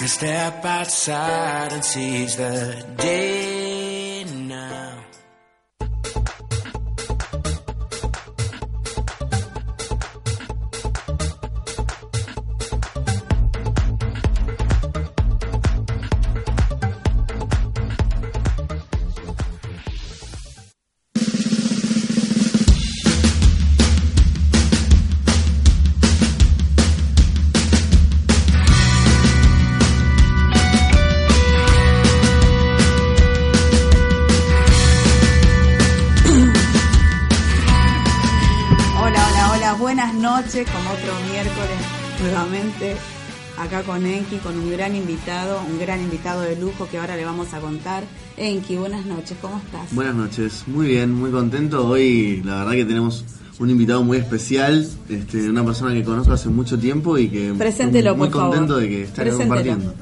can step outside and seize the day un gran invitado, un gran invitado de lujo que ahora le vamos a contar. Enki, buenas noches, ¿cómo estás? Buenas noches, muy bien, muy contento. Hoy la verdad que tenemos un invitado muy especial, este, una persona que conozco hace mucho tiempo y que Preséntelo, muy por favor. contento de que esté compartiendo.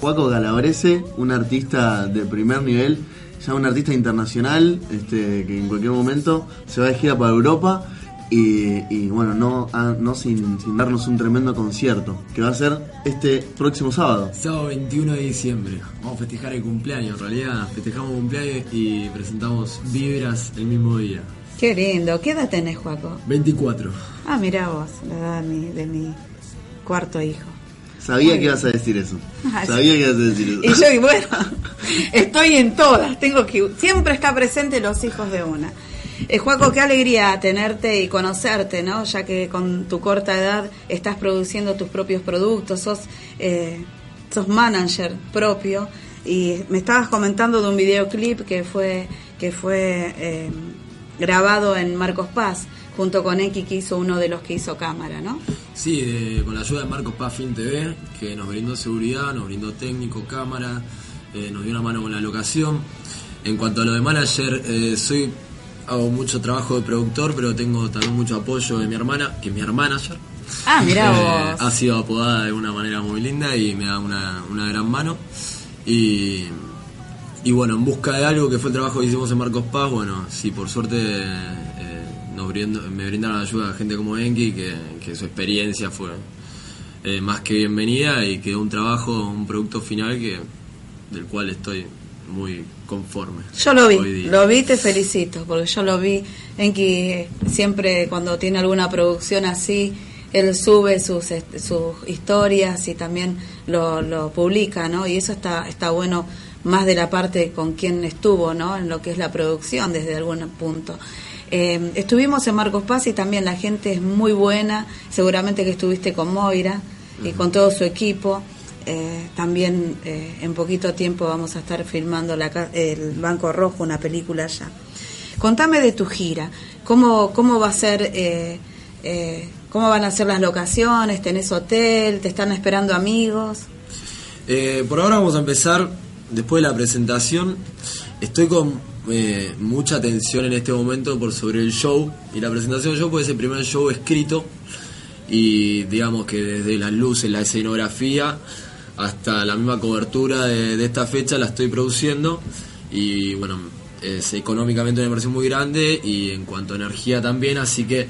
Juaco Galabrese, un artista de primer nivel, ya un artista internacional, este, que en cualquier momento se va de gira para Europa y, y, bueno, no, ah, no sin, sin darnos un tremendo concierto, que va a ser este próximo sábado. Sábado 21 de diciembre. Vamos a festejar el cumpleaños. En realidad, festejamos cumpleaños y presentamos Vibras el mismo día. Qué lindo, ¿qué edad tenés, Juaco? 24. Ah, mirá vos, la edad de mi, de mi cuarto hijo. Sabía que ibas a decir eso. Ah, Sabía que ibas a decir eso. Y yo, y bueno, estoy en todas, tengo que siempre está presente los hijos de una. Eh, Juaco, qué alegría tenerte y conocerte, ¿no? Ya que con tu corta edad estás produciendo tus propios productos, sos, eh, sos manager propio y me estabas comentando de un videoclip que fue que fue eh, grabado en Marcos Paz junto con X que hizo uno de los que hizo cámara, ¿no? Sí, de- con la ayuda de Marcos Paz Film TV, que nos brindó seguridad, nos brindó técnico, cámara, eh, nos dio una mano con la locación. En cuanto a lo de manager, eh, soy hago mucho trabajo de productor, pero tengo también mucho apoyo de mi hermana, que es mi manager. Ah, mirá Eh, ha sido apodada de una manera muy linda y me da una, una gran mano. Y, y bueno, en busca de algo que fue el trabajo que hicimos en Marcos Paz, bueno, sí, por suerte eh, nos brindo- me brindaron ayuda a gente como Enki, que, que su experiencia fue eh, más que bienvenida y quedó un trabajo, un producto final que del cual estoy muy conforme. Yo lo vi, lo vi, te felicito, porque yo lo vi en que siempre cuando tiene alguna producción así, él sube sus, est- sus historias y también lo, lo publica, ¿no? Y eso está, está bueno más de la parte con quien estuvo, ¿no? En lo que es la producción desde algún punto. Eh, estuvimos en Marcos Paz y también la gente es muy buena, seguramente que estuviste con Moira y con todo su equipo. Eh, también eh, en poquito tiempo vamos a estar filmando la, el Banco Rojo, una película ya. Contame de tu gira, ¿cómo, cómo va a ser, eh, eh, cómo van a ser las locaciones? ¿Tenés hotel? ¿Te están esperando amigos? Eh, por ahora vamos a empezar, después de la presentación, estoy con mucha tensión en este momento por sobre el show y la presentación del show puede ser el primer show escrito y digamos que desde las luces, la escenografía hasta la misma cobertura de, de esta fecha la estoy produciendo y bueno, es económicamente una inversión muy grande y en cuanto a energía también, así que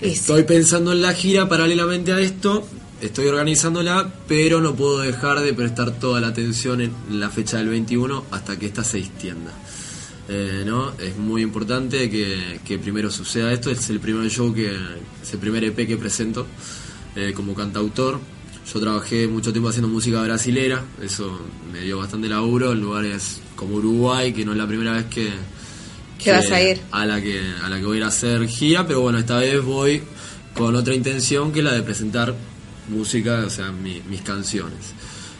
estoy pensando en la gira paralelamente a esto, estoy organizándola, pero no puedo dejar de prestar toda la atención en la fecha del 21 hasta que esta se extienda. Eh, ¿no? Es muy importante que, que primero suceda esto, es el primer show que, es el primer EP que presento eh, como cantautor. Yo trabajé mucho tiempo haciendo música brasilera, eso me dio bastante laburo en lugares como Uruguay, que no es la primera vez que, ¿Qué vas a ir? a la que a la que voy a ir a hacer gira, pero bueno, esta vez voy con otra intención que la de presentar música, o sea, mi- mis canciones.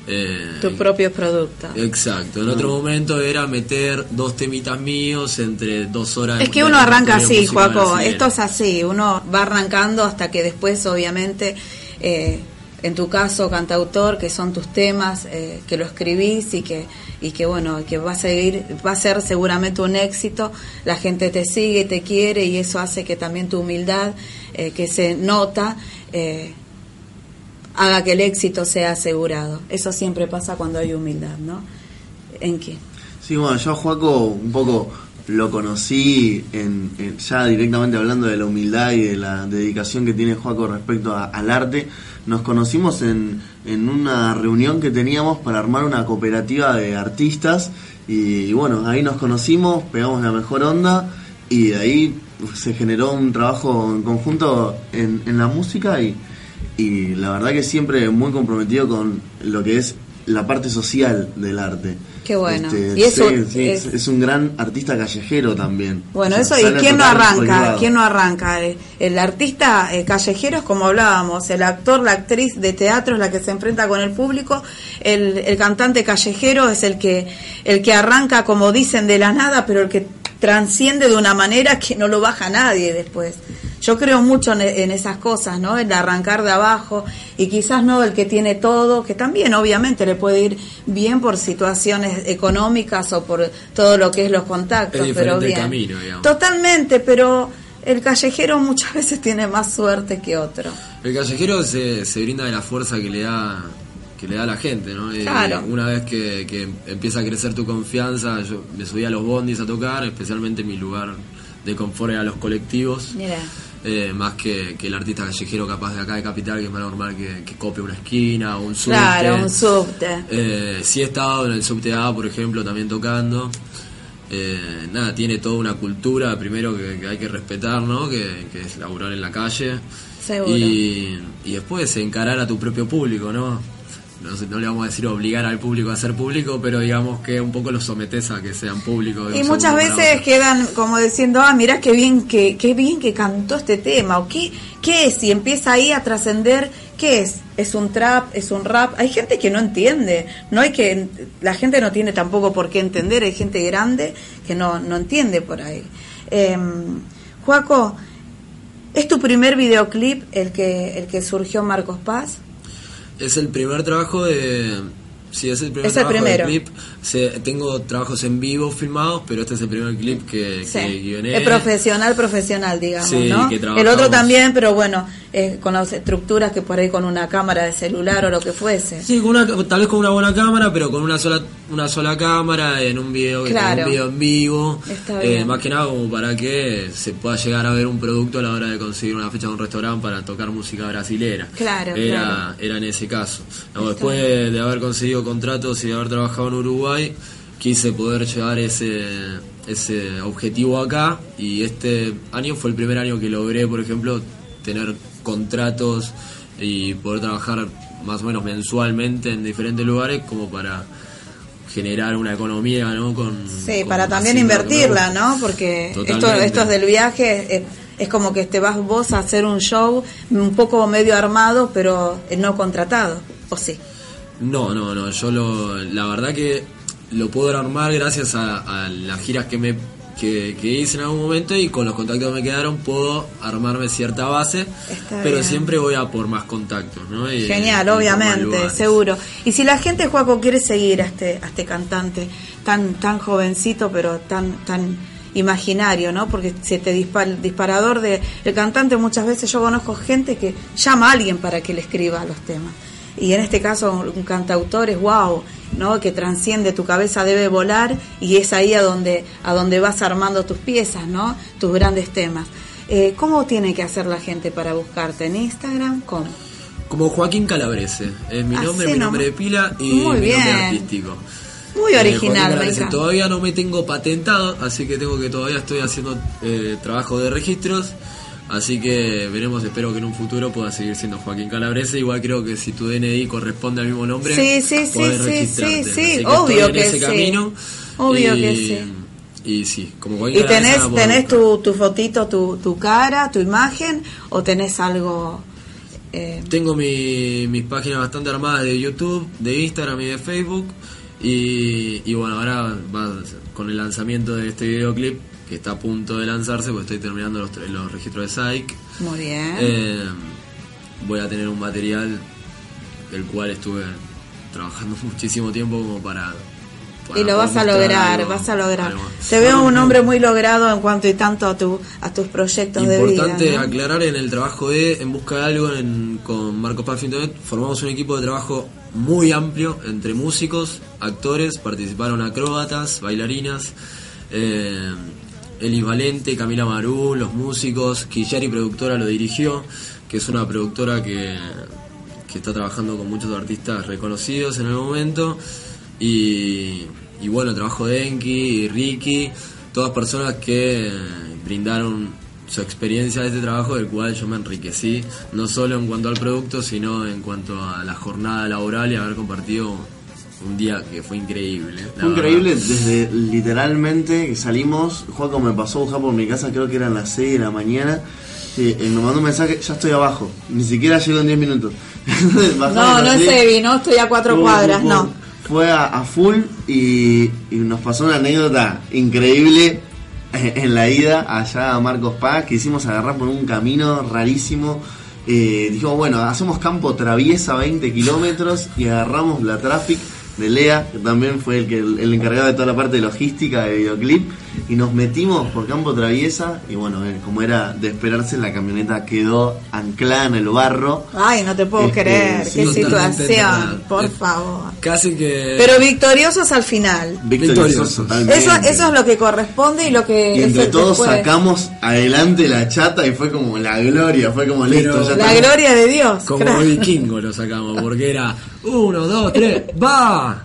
Eh, Tu propio producto. Exacto, en otro momento era meter dos temitas míos entre dos horas de Es que uno arranca así, Joaco. Esto es así. Uno va arrancando hasta que después, obviamente, eh, en tu caso, cantautor, que son tus temas, eh, que lo escribís y que y que bueno, que va a seguir, va a ser seguramente un éxito. La gente te sigue, te quiere y eso hace que también tu humildad, eh, que se nota. eh, haga que el éxito sea asegurado. Eso siempre pasa cuando hay humildad, ¿no? ¿En qué? Sí, bueno, yo a Joaco un poco lo conocí en, ya directamente hablando de la humildad y de la dedicación que tiene Joaco respecto a- al arte. Nos conocimos en, en una reunión que teníamos para armar una cooperativa de artistas y, bueno, ahí nos conocimos, pegamos la mejor onda y de ahí se generó un trabajo en conjunto en, en la música y, y la verdad que siempre muy comprometido con lo que es la parte social del arte. Qué bueno. Este, Y eso sí, sí, es- un gran artista callejero también. Bueno, O sea, eso, ¿y quién no arranca? ¿Quién no arranca? El artista eh, callejero es como hablábamos, el actor, la actriz de teatro es la que se enfrenta con el público, el, el cantante callejero es el que, el que arranca, como dicen, de la nada, pero el que transciende de una manera que no lo baja nadie después. Yo creo mucho en, en esas cosas, ¿no? El arrancar de abajo y quizás no el que tiene todo, que también obviamente le puede ir bien por situaciones económicas o por todo lo que es los contactos, Es pero bien. camino, digamos. Totalmente, pero el callejero muchas veces tiene más suerte que otro. El callejero se, se brinda de la fuerza que le da que le da a la gente, ¿no? Eh, Claro. una vez que, que empieza a crecer tu confianza, yo me subí a los bondis a tocar, especialmente mi lugar de confort era los colectivos. Mira. Eh, más que, que el artista callejero capaz de acá de Capital, que es más normal que, que copie una esquina o un subte. Claro, un subte. Eh, sí he estado en el subte A, por ejemplo, también tocando. Eh, nada, tiene toda una cultura, primero que, que hay que respetar, ¿no? Que, que es laburar en la calle. Seguro. Y, y después encarar a tu propio público, ¿no? No, sé, no le vamos a decir obligar al público a ser público, pero digamos que un poco los sometes a que sean públicos. Y muchas veces quedan como diciendo, ah, mirá qué bien que, qué bien que cantó este tema, o qué, qué es, y empieza ahí a trascender, ¿qué es? ¿Es un trap? ¿Es un rap? Hay gente que no entiende, no hay que, la gente no tiene tampoco por qué entender, hay gente grande que no, no entiende por ahí. Eh, Juaco, ¿es tu primer videoclip el que, el que surgió Marcos Paz? Es el primer trabajo de. Sí, es el primer Es el trabajo primero. de. Se- tengo trabajos en vivo filmados, pero este es el primer clip que, Sí. que guioné. Es profesional, profesional, digamos, Sí, ¿no? que El otro también, pero bueno, eh, con las estructuras que por ahí con una cámara de celular o lo que fuese. Sí, con una, tal vez con una buena cámara, pero con una sola una sola cámara en un video, en Claro. un video en vivo. Eh, más que nada como para que se pueda llegar a ver un producto a la hora de conseguir una fecha de un restaurante para tocar música brasilera. Claro, Era, claro. era en ese caso. No, después de, de haber conseguido contratos y de haber trabajado en Uruguay, quise poder llevar ese ese objetivo acá y este año fue el primer año que logré, por ejemplo, tener contratos y poder trabajar más o menos mensualmente en diferentes lugares como para generar una economía, ¿no? Con, Sí, con para también invertirla. ¿no? Porque esto, Totalmente. estos del viaje es, es como que te vas vos a hacer un show un poco medio armado, pero eh, no contratado, ¿o sí? No, no, no, yo lo, la verdad que lo puedo armar gracias a, a las giras que me que, que hice en algún momento y con los contactos que me quedaron puedo armarme cierta base, Está pero bien. siempre voy a por más contactos, ¿no? Y- Genial, y obviamente, seguro. Y si la gente, Juaco, quiere seguir a este, a este cantante tan, tan jovencito, pero tan, tan imaginario, ¿no? Porque se te dispara el disparador de el cantante muchas veces yo conozco gente que llama a alguien para que le escriba los temas. Y en este caso un cantautor es wow, ¿no? Que transciende tu cabeza debe volar y es ahí a donde a donde vas armando tus piezas, ¿no? Tus grandes temas. Eh, ¿Cómo tiene que hacer la gente para buscarte en Instagram? ¿Cómo? Como Joaquín Calabrese, es mi Así nombre, mi nombre de pila y Muy mi bien. nombre artístico. Muy Eh, original, encanta. Todavía no me tengo patentado, así que tengo que todavía estoy haciendo eh, trabajo de registros. Así que veremos, espero que en un futuro pueda seguir siendo Joaquín Calabrese. Igual creo que si tu DNI corresponde al mismo nombre, Sí, sí, sí, podés sí, registrarte. sí, sí, que obvio en que ese sí. camino. Obvio y, que sí. Y sí, como Joaquín ¿Y tenés, tenés tu, tu fotito, tu, tu cara, tu imagen o tenés algo... eh, Tengo mi- mis páginas bastante armadas de YouTube, de Instagram y de Facebook. Y, y bueno, ahora va con el lanzamiento de este videoclip, que está a punto de lanzarse, porque estoy terminando los, los registros de Psych. muy bien. Eh, voy a tener un material del cual estuve trabajando muchísimo tiempo como para... para y lo vas a lograr, algo- vas a lograr. Te veo un hombre muy logrado en cuanto y tanto a, tu, a tus proyectos de vida. Importante ¿no? aclarar en el trabajo de En Busca de Algo en- con Marcos Paz Internet, formamos un equipo de trabajo muy amplio entre músicos, actores, participaron acróbatas, bailarinas, eh, Elis Valente, Camila Marú, los músicos, Quillari Productora lo dirigió, que es una productora que, que está trabajando con muchos artistas reconocidos en el momento. Y, y bueno, trabajo de Enki Ricky, todas personas que brindaron su experiencia de este trabajo del cual yo me enriquecí, no solo en cuanto al producto, sino en cuanto a la jornada laboral y haber compartido un día que fue increíble. Fue increíble verdad. desde literalmente que salimos, Juaco me pasó a buscar por mi casa, creo que eran las 6 de la mañana, y eh, me mandó un mensaje, ya estoy abajo, ni siquiera llego en 10 minutos. No, no es Evi, no estoy a cuatro cuadras, no. Fue a, a full y, y nos pasó una anécdota increíble en la ida allá a Marcos Paz, que hicimos agarrar por un camino rarísimo. Eh, dijimos, bueno, hacemos campo traviesa 20 kilómetros y agarramos la traffic de Lea, que también fue el, que, el encargado de toda la parte de logística de videoclip, y nos metimos por campo traviesa y bueno, eh, como era de esperarse, la camioneta quedó anclada en el barro. Ay, no te puedo Este, creer, sí, qué situación, nada. por Eh, favor. Casi que... Pero victoriosos al final. Victoriosos totalmente. Eso, eso es lo que corresponde y lo que Y entre todos después. sacamos adelante la chata y fue como la gloria, fue como Pero- listo, ya La gloria de Dios. Como crack. vikingo lo sacamos, porque era uno, dos, tres, va,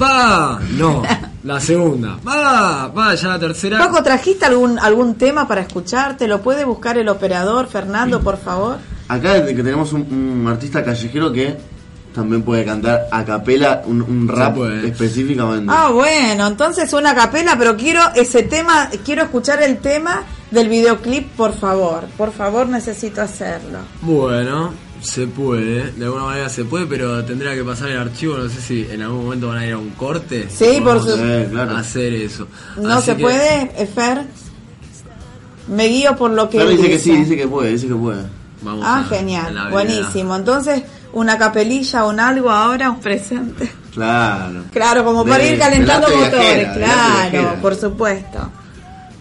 va, no, la segunda, va, va, ya la tercera. Paco, ¿trajiste algún algún tema para escucharte? ¿Lo puede buscar el operador, Fernando, por favor? Acá que tenemos un, un artista callejero que también puede cantar a capela un, un rap puede. específicamente. Ah, bueno, entonces una capela, pero quiero ese tema, quiero escuchar el tema del videoclip, por favor. Por favor, necesito hacerlo. Bueno, se puede, de alguna manera se puede, pero tendría que pasar el archivo, no sé si en algún momento van a ir a un corte. Sí, por Vamos su- Eh, claro. a hacer eso. ¿No Así se que- puede, eh, Fer? Me guío por lo que él dice que sí, dice que puede, dice que puede. Vamos Ah, a- genial, buenísimo. Entonces, una capelilla, un algo ahora, un presente. Claro. Claro, como para De- ir calentando motores, viajera, claro, por supuesto.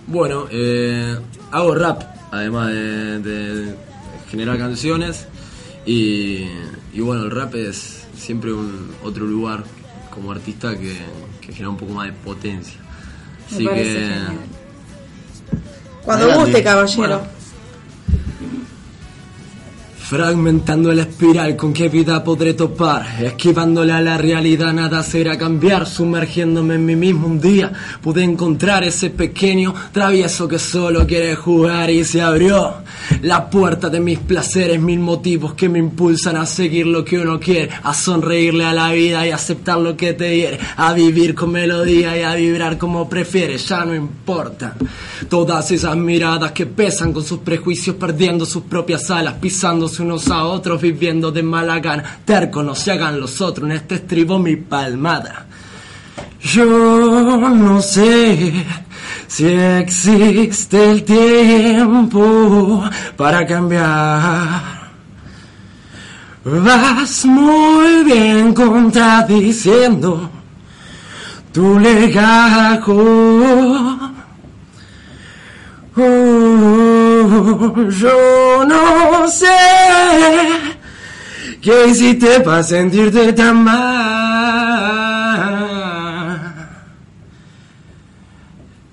Bueno, eh, hago rap, además de, de generar canciones. Y, y bueno, el rap es siempre un otro lugar como artista que, que genera un poco más de potencia. Me Así que, genial. Cuando Adelante. guste, caballero. Bueno. Fragmentando la espiral con qué vida podré topar, esquivándole a la realidad nada será cambiar, sumergiéndome en mí mismo un día, pude encontrar ese pequeño travieso que solo quiere jugar y se abrió la puerta de mis placeres, mil motivos que me impulsan a seguir lo que uno quiere, a sonreírle a la vida y aceptar lo que te hiere, a vivir con melodía y a vibrar como prefieres, ya no importa. Todas esas miradas que pesan con sus prejuicios, perdiendo sus propias alas, pisándose unos a otros, viviendo de mala gana. Tercos no se hagan los otros, en este estribo mi palmada. Yo no sé si existe el tiempo para cambiar. Vas muy bien contradiciendo tu legajo. Oh, yo no sé qué hiciste para sentirte tan mal.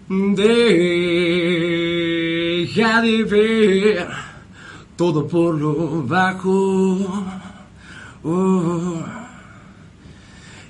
Deja de ver todo por lo bajo. Oh.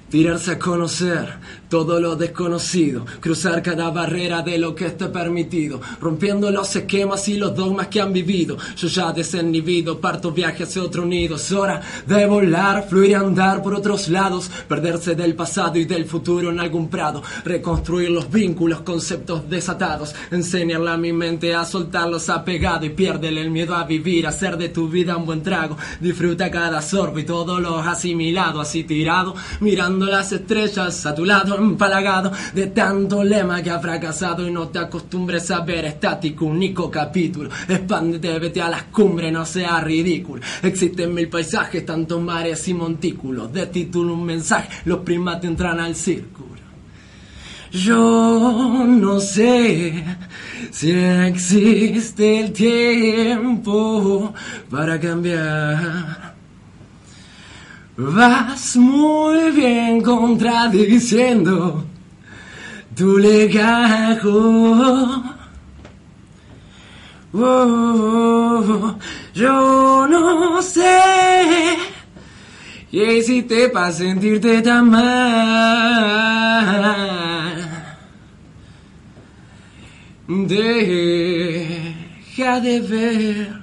Tirarse a conocer todo lo desconocido, cruzar cada barrera de lo que esté permitido, rompiendo los esquemas y los dogmas que han vivido. Yo ya desinhibido, parto viaje hacia otro nido. Es hora de volar, fluir y andar por otros lados, perderse del pasado y del futuro en algún prado, reconstruir los vínculos, conceptos desatados, enseñarle a mi mente a soltarlos apegado y piérdele el miedo a vivir, hacer de tu vida un buen trago. Disfruta cada sorbo y todo lo asimilado, así tirado, mirando las estrellas a tu lado, empalagado de tanto lema que ha fracasado y no te acostumbres a ver estático, único capítulo. Expándete, vete a las cumbres, no sea ridículo. Existen mil paisajes, tantos mares y montículos. De título un mensaje, los primates entran al círculo. Yo no sé si existe el tiempo para cambiar. Vas muy bien contradiciendo tu legajo. Oh, yo no sé ¿Qué hiciste para sentirte tan mal? Deja de ver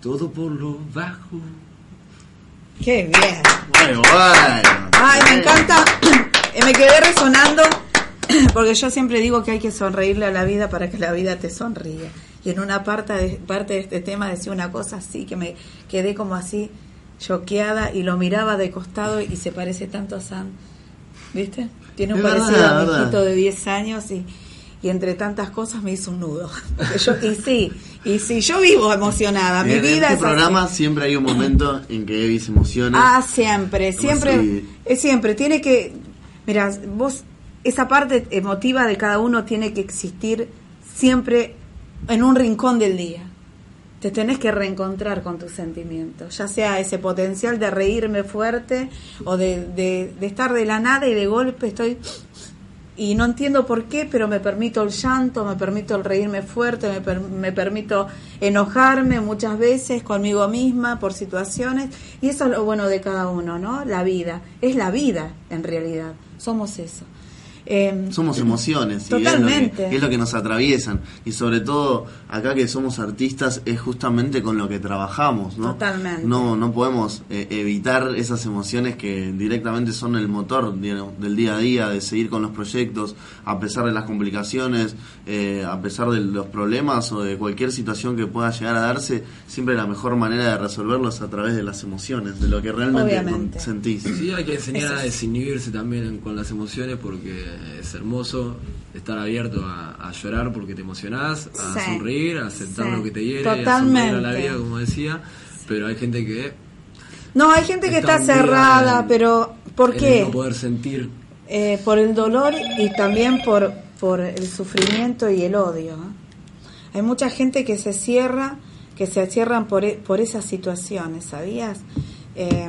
todo por lo bajo. Qué bien. Bueno, bueno. Ay, me encanta. Eh, me quedé resonando porque yo siempre digo que hay que sonreírle a la vida para que la vida te sonríe. Y en una parte de, parte de este tema decía una cosa así que me quedé como así choqueada y lo miraba de costado y se parece tanto a Sam. ¿Viste? Tiene un Es parecido verdad, a mi hijito de 10 años y, y entre tantas cosas me hizo un nudo. Yo, y sí, y sí, yo vivo emocionada. Mi en vida este es programa así. siempre hay un momento en que Evi se emociona. Ah, siempre, siempre, es siempre, tiene que, mira, vos, esa parte emotiva de cada uno tiene que existir siempre en un rincón del día. Te tenés que reencontrar con tus sentimientos, ya sea ese potencial de reírme fuerte o de, de, de estar de la nada y de golpe estoy y no entiendo por qué, pero me permito el llanto, me permito el reírme fuerte, me, per- me permito enojarme muchas veces conmigo misma por situaciones y eso es lo bueno de cada uno, ¿no? La vida, es la vida en realidad, somos eso. Eh, Somos emociones y es lo, que, es lo que nos atraviesan y sobre todo acá que somos artistas es justamente con lo que trabajamos ¿no? Totalmente. no no podemos eh, evitar esas emociones que directamente son el motor digamos, del día a día de seguir con los proyectos a pesar de las complicaciones eh, a pesar de los problemas o de cualquier situación que pueda llegar a darse siempre la mejor manera de resolverlos es a través de las emociones de lo que realmente Obviamente. sentís Sí, hay que enseñar Eso a desinhibirse también con las emociones porque es hermoso estar abierto a, a llorar porque te emocionás, a Sí. sonreír, a aceptar Sí. lo que te hiere, a Totalmente. sonreír a la vida, como decía. Pero hay gente que. no, hay gente que está cerrada, en- pero ¿por qué? no poder sentir. Eh, por el dolor y también por, por el sufrimiento y el odio. ¿eh? Hay mucha gente que se cierra, que se cierran por, e- por esas situaciones, ¿sabías? Eh,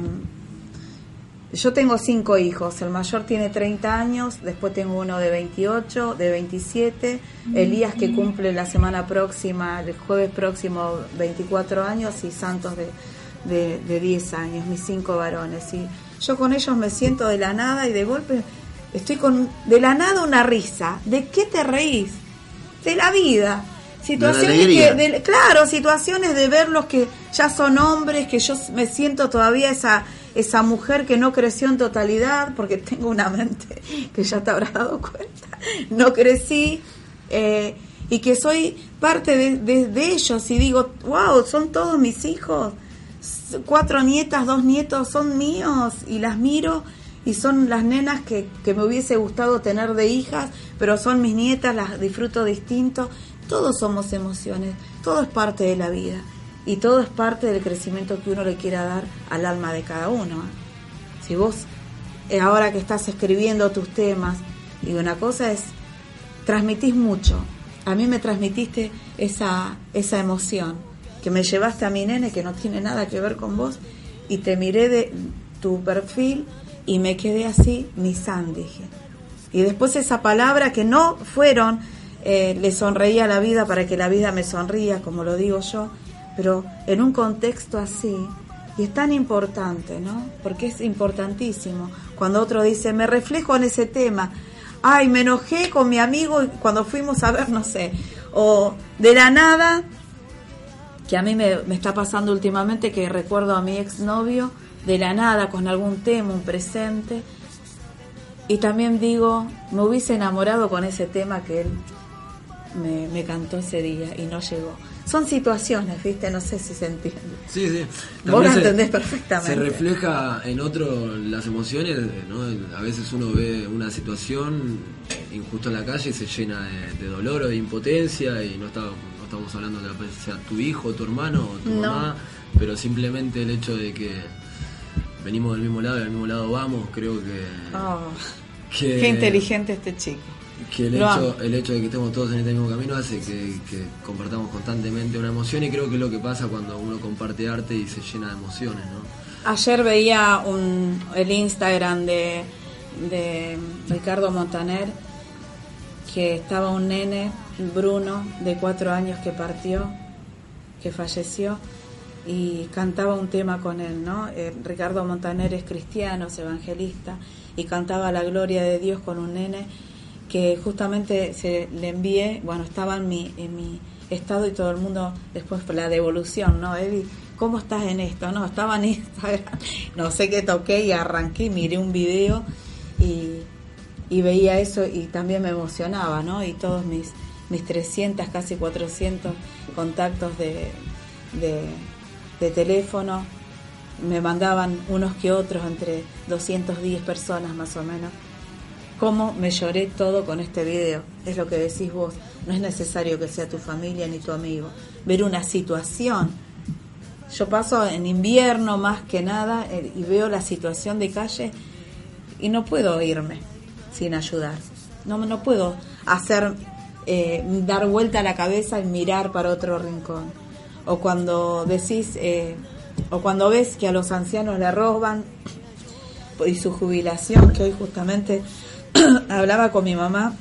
yo tengo cinco hijos, el mayor tiene 30 años, después tengo uno de 28, de 27, Elías que cumple la semana próxima, el jueves próximo 24 años y Santos de, de, de 10 años, mis cinco varones. Y yo con ellos me siento de la nada y de golpe estoy con de la nada una risa. ¿De qué te reís? De la vida. Situaciones que, de- claro, situaciones de verlos que ya son hombres, que yo me siento todavía esa esa mujer que no creció en totalidad, porque tengo una mente que ya te habrás dado cuenta, no crecí, eh, y que soy parte de, de- ellos, y digo, wow, son todos mis hijos, cuatro nietas, dos nietos son míos, y las miro, y son las nenas que, que me hubiese gustado tener de hijas, pero son mis nietas, las disfruto distinto, todos somos emociones, todo es parte de la vida. Y todo es parte del crecimiento que uno le quiera dar al alma de cada uno. ¿eh? Si vos, eh, ahora que estás escribiendo tus temas, y una cosa es, transmitís mucho. A mí me transmitiste esa, esa emoción, que me llevaste a mi nene que no tiene nada que ver con vos, y te miré de tu perfil y me quedé así, Nissan, dije. Y después esa palabra que no fueron, eh, le sonreía a la vida para que la vida me sonría, como lo digo yo, pero en un contexto así, y es tan importante, ¿no? Porque es importantísimo. Cuando otro dice, me reflejo en ese tema, ay, me enojé con mi amigo cuando fuimos a ver, no sé, o de la nada, que a mí me, está pasando últimamente, que recuerdo a mi exnovio, de la nada, con algún tema, un presente, y también digo, me hubiese enamorado con ese tema que él me cantó ese día y no llegó. Son situaciones, ¿viste? No sé si se entiende. Sí, sí. Vos También lo se- entendés perfectamente. Se refleja en otro las emociones, ¿no? A veces uno ve una situación injusta en la calle y se llena de, de dolor o de impotencia y no, está, no estamos hablando de la sea tu hijo, tu hermano o tu No. mamá, pero simplemente el hecho de que venimos del mismo lado y al mismo lado vamos, creo que... Oh, que qué inteligente este chico. Que el hecho, el hecho de que estemos todos en este mismo camino hace que, que compartamos constantemente una emoción y creo que es lo que pasa cuando uno comparte arte y se llena de emociones, ¿no? Ayer veía un, el Instagram de, de Ricardo Montaner que estaba un nene, Bruno, de cuatro años que partió, que falleció, y cantaba un tema con él, ¿no? Eh, Ricardo Montaner es cristiano, es evangelista, y cantaba la gloria de Dios con un nene que justamente se le envié, bueno, estaba en mi, en mi estado y todo el mundo después la devolución, ¿no? Eddie, ¿cómo estás en esto? No, estaba en Instagram, no sé qué toqué y arranqué, miré un video y, y veía eso y también me emocionaba, ¿no? Y todos mis, mis 300, casi 400 contactos de, de, de teléfono me mandaban unos que otros, entre 210 personas más o menos. Cómo me lloré todo con este video, es lo que decís vos. No es necesario que sea tu familia ni tu amigo. Ver una situación. Yo paso en invierno más que nada eh, y veo la situación de calle y no puedo irme sin ayudar. No, no puedo hacer, eh, dar vuelta a la cabeza y mirar para otro rincón. O cuando decís, eh, o cuando ves que a los ancianos le roban y su jubilación, que hoy justamente hablaba con mi mamá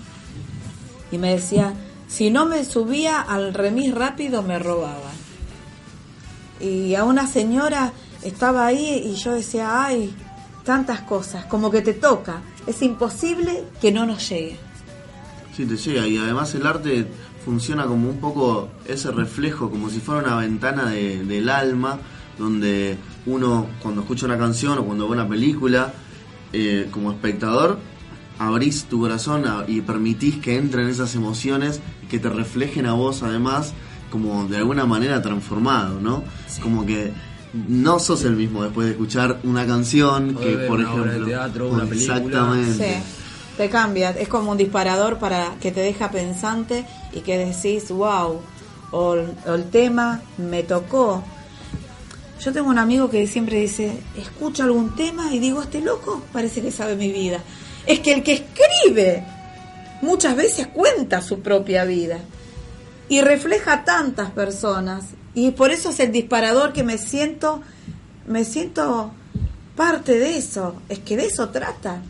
y me decía, si no me subía al remis rápido me robaban. Y a una señora estaba ahí y yo decía, ay, tantas cosas, como que te toca, es imposible que no nos llegue. Sí, te llega. Y además el arte funciona como un poco ese reflejo, como si fuera una ventana de- del alma, donde uno cuando escucha una canción o cuando ve una película, eh, como espectador, abrís tu corazón y permitís que entren esas emociones y que te reflejen a vos además como de alguna manera transformado, ¿no? Como que no sos el mismo después de escuchar una canción que, ver por una obra de ejemplo, teatro, una película. exactamente. Sí, te cambia, es como un disparador para que te deja pensante y que decís, wow, o, el- o el tema me tocó. Yo tengo un amigo que siempre dice, escucho algún tema y digo, este loco parece que sabe mi vida. Es que el que escribe muchas veces cuenta su propia vida y refleja a tantas personas. Y por eso es el disparador que me siento me siento parte de eso. Es que de eso trata.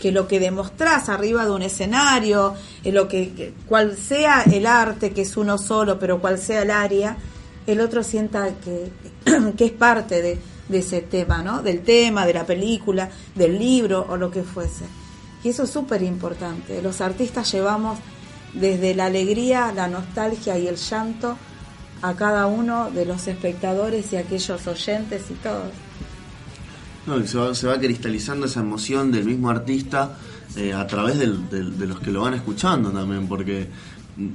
Que lo que demostrás arriba de un escenario eh, lo que, cual sea el arte que es uno solo pero cual sea el área el otro sienta que, que es parte de, de ese tema no del tema de la película del libro o lo que fuese. Y eso es súper importante los artistas llevamos desde la alegría, la nostalgia y el llanto a cada uno de los espectadores y aquellos oyentes y todos. No, que se, va, se va cristalizando esa emoción del mismo artista eh, a través del- del- de los que lo van escuchando también, porque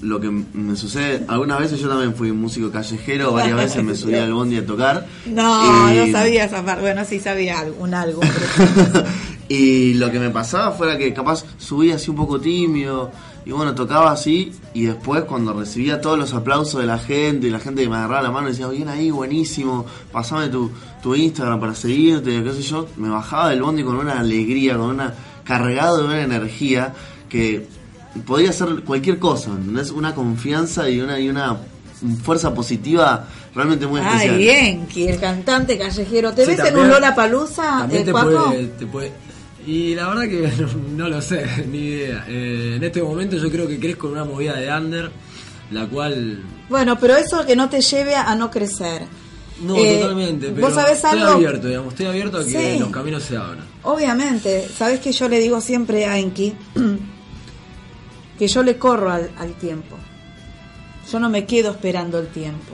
lo que me sucede, algunas veces yo también fui músico callejero, varias veces me subí al bondi a tocar. No, y- no sabía esa parte. Bueno, sí sabía un algo. pero- y lo que me pasaba fuera que capaz subía así un poco tímido y bueno, tocaba así y después cuando recibía todos los aplausos de la gente y la gente que me agarraba la mano y decía, bien ahí, buenísimo, pasame tu, tu Instagram para seguirte, qué sé yo, me bajaba del bondi con una alegría, con una cargado de una energía que podía ser cualquier cosa, ¿entendés? Una confianza y una, y una fuerza positiva realmente muy especial. Ay, bien, que el cantante callejero. ¿Te Sí, ves en un Lola Palusa, También te Paco? puede, te puede- Y la verdad que no, no lo sé, ni idea. Eh, en este momento yo creo que crezco en una movida de under, la cual... Bueno, pero eso que no te lleve a no crecer. No, Eh, totalmente, pero ¿Vos sabés estoy abierto, digamos, estoy abierto a que Sí. los caminos se abran. Obviamente, sabes que yo le digo siempre a Enki que yo le corro al, al tiempo. Yo no me quedo esperando el tiempo.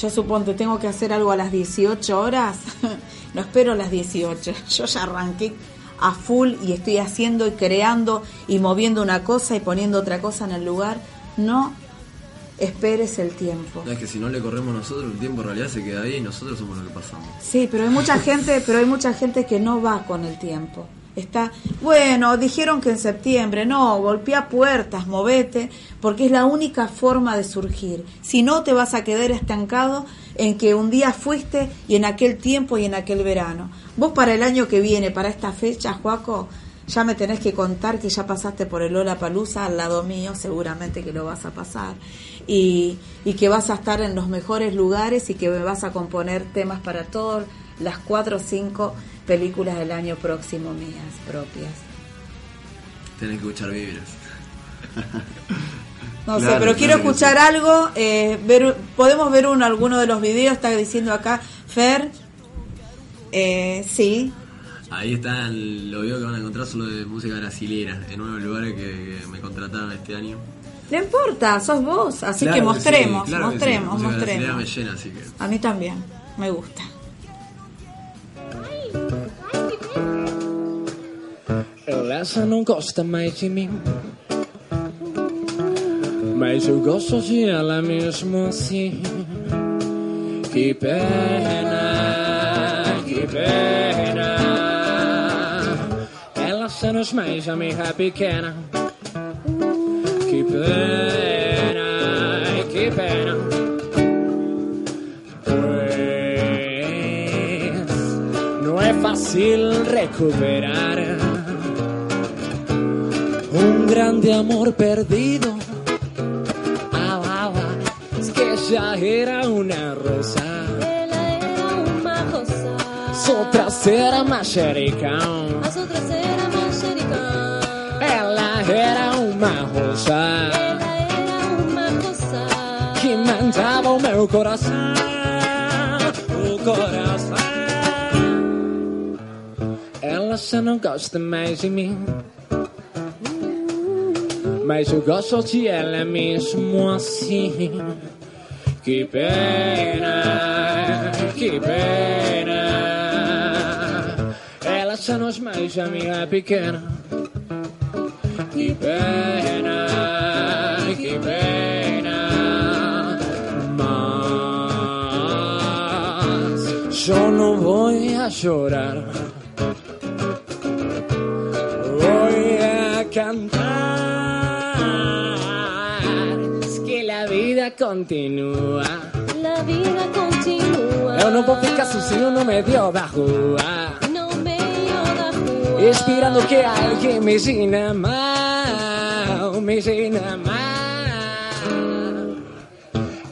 Yo supongo tengo que hacer algo a las 18 horas, no espero las 18. Yo ya arranqué a full y estoy haciendo y creando y moviendo una cosa y poniendo otra cosa en el lugar. No esperes el tiempo. Es que si no le corremos nosotros, el tiempo en realidad se queda ahí y nosotros somos los que pasamos. Sí, pero hay mucha gente, pero hay mucha gente que no va con el tiempo. Está, bueno, dijeron que en septiembre, no, golpea puertas, movete, porque es la única forma de surgir. Si no, te vas a quedar estancado en que un día fuiste y en aquel tiempo y en aquel verano. Vos para el año que viene, para esta fecha, Juaco, ya me tenés que contar que ya pasaste por el Lola Palusa al lado mío, seguramente que lo vas a pasar. Y, y que vas a estar en los mejores lugares y que me vas a componer temas para todas las cuatro o cinco películas del año próximo mías propias. Tenés que escuchar vibras. No sé, pero quiero claro que escuchar sí. algo. Eh, ver, podemos ver uno, alguno de los videos. Está diciendo acá, Fer. Eh, sí. Ahí están los videos que van a encontrar solo de música brasilera, en unos lugares que, que me contrataron este año. No importa, sos vos. Así Claro que sí, mostremos, que sí, mostremos, música brasilera mostremos. me llena, así que. A mí también, me gusta. Essa não gosta mais de mim. Mas eu gosto de ela mesmo assim. Que pena, que pena. Ela só nos mais a minha pequena. Que pena, fácil recuperar un grande amor perdido. Ah, ah, ah, es que ella era una rosa, Ela era uma rosa, su trasera manjericão. a sua traseira manjericão. Ela era uma rosa Ela era uma rosa, que mandava o meu coração, o coração. Já não gosta mais de mim. Mas eu gosto de ela mesmo assim. Que pena, que pena. Ela não é mais a minha pequena. Que pena, que pena. Mas eu não vou chorar. Vida continúa. la vida continua. Eu não vou ficar sozinho no meio da rua. No meio da rua. Esperando que alguém me ensine mal, me ensine mal.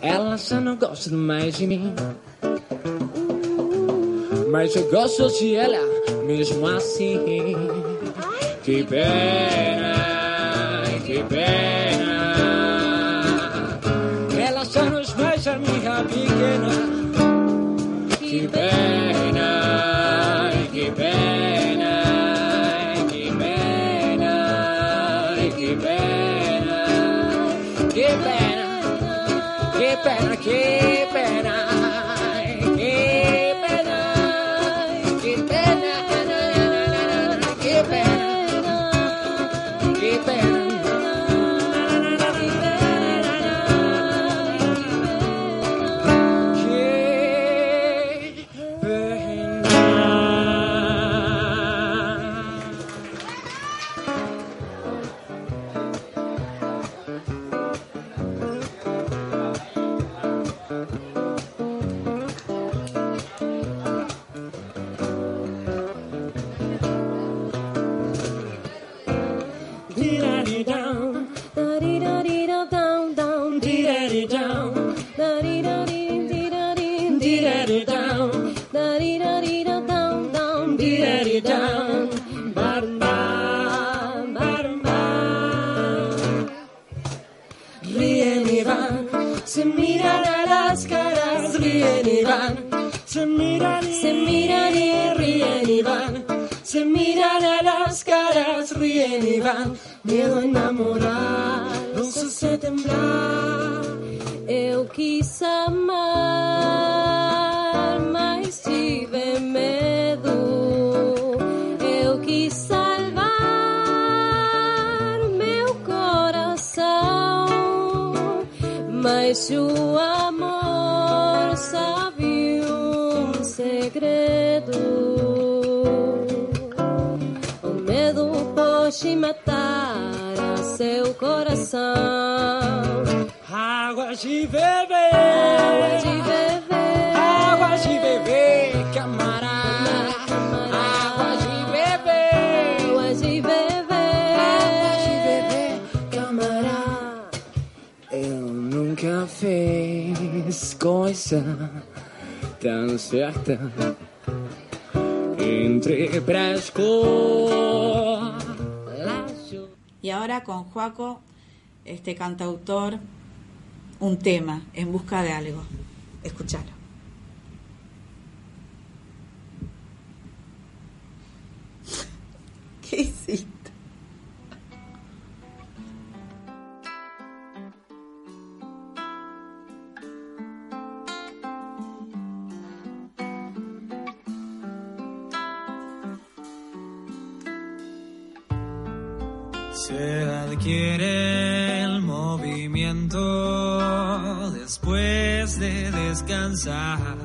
Ela já não gosta mais de mim. Mas eu gosto de ela mesmo assim. Que pena, que pena. you. Segredo. O medo pode matar a seu coração. Água de beber, Água de beber, água de beber, Y ahora con Joaco este cantautor un tema, En busca de algo. Escuchalo. ¿Qué hiciste? Se adquiere el movimiento después de descansar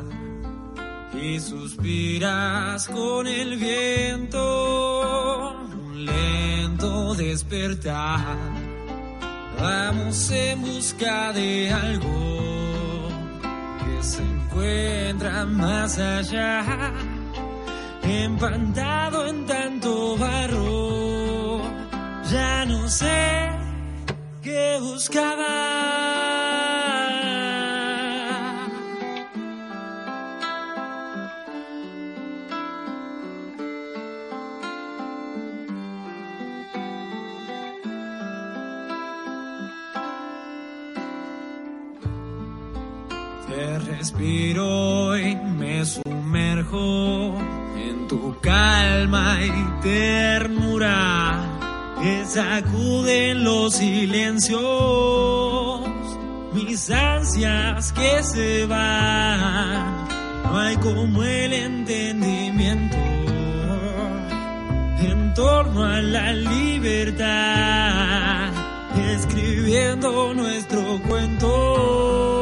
y suspiras con el viento, un lento despertar. Vamos en busca de algo que se encuentra más allá, empantado en tanto barro ya no sé qué buscaba. Te respiro y me sumerjo en tu calma y ternura que sacuden los silencios, mis ansias que se van. No hay como el entendimiento en torno a la libertad, escribiendo nuestro cuento,